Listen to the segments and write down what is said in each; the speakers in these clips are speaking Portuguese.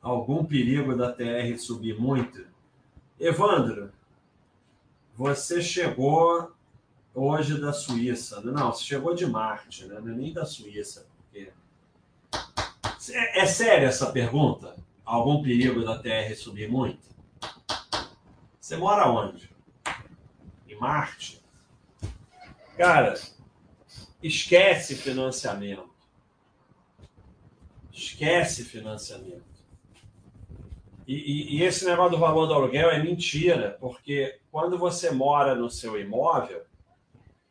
algum perigo da TR subir muito? Evandro, você chegou hoje da Suíça. Não, você chegou de Marte, né? Não é nem da Suíça. Porque... É, é séria essa pergunta? Algum perigo da TR subir muito? Você mora onde? Em Marte? Cara, esquece financiamento. Esquece financiamento. E, e, e, esse negócio do valor do aluguel é mentira, porque quando você mora no seu imóvel,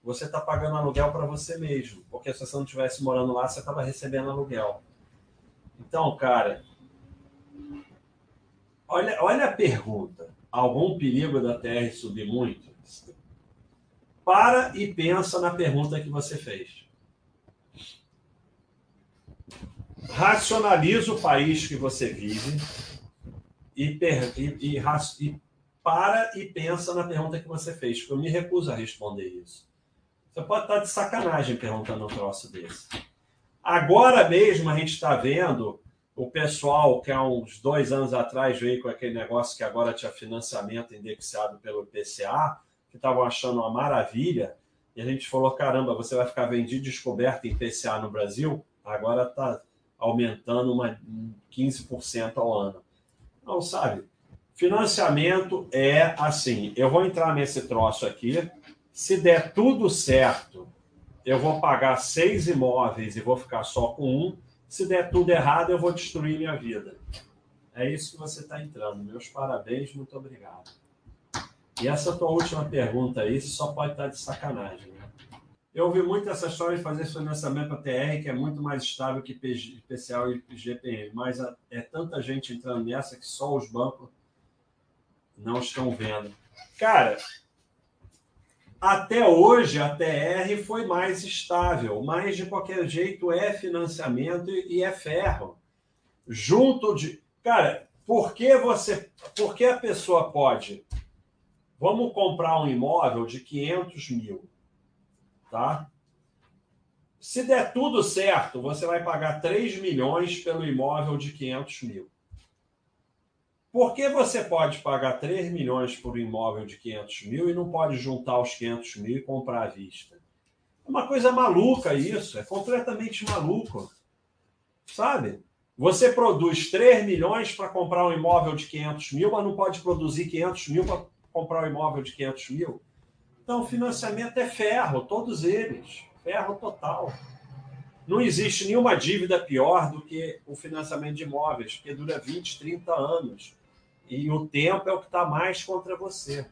você está pagando aluguel para você mesmo. Porque se você não estivesse morando lá, você estava recebendo aluguel. Então, cara, olha, olha a pergunta. Algum perigo da TR subir muito? Para e pensa na pergunta que você fez. Racionaliza o país que você vive e, e, e, e para e pensa na pergunta que você fez, eu me recuso a responder isso. Você pode estar de sacanagem perguntando um troço desse. Agora mesmo a gente está vendo o pessoal que há uns dois anos atrás veio com aquele negócio que agora tinha financiamento indexado pelo IPCA, que estavam achando uma maravilha, e a gente falou: caramba, você vai ficar vendido descoberto em IPCA no Brasil? Agora está aumentando uma 15% ao ano. Não, sabe? Financiamento é assim: eu vou entrar nesse troço aqui, se der tudo certo, eu vou pagar seis imóveis e vou ficar só com um. Se der tudo errado, eu vou destruir minha vida. É isso que você está entrando. Meus parabéns, muito obrigado. E essa tua última pergunta aí, só pode estar de sacanagem. Né? Eu ouvi muito essa história de fazer financiamento para TR, que é muito mais estável que PCL e GPM, mas é tanta gente entrando nessa que só os bancos não estão vendo. Cara, até hoje a TR foi mais estável, mas de qualquer jeito é financiamento e é ferro. Junto de. Cara, por que você. Por que a pessoa pode. Vamos comprar um imóvel de 500 mil, tá? Se der tudo certo, você vai pagar 3 milhões pelo imóvel de 500 mil. Por que você pode pagar 3 milhões por um imóvel de 500 mil e não pode juntar os 500 mil e comprar à vista? É uma coisa maluca isso, é completamente maluco. Sabe? Você produz 3 milhões para comprar um imóvel de 500 mil, mas não pode produzir 500 mil para comprar um imóvel de 500 mil. Então, financiamento é ferro, todos eles. Ferro total. Não existe nenhuma dívida pior do que o financiamento de imóveis, porque dura 20, 30 anos. E o tempo é o que está mais contra você.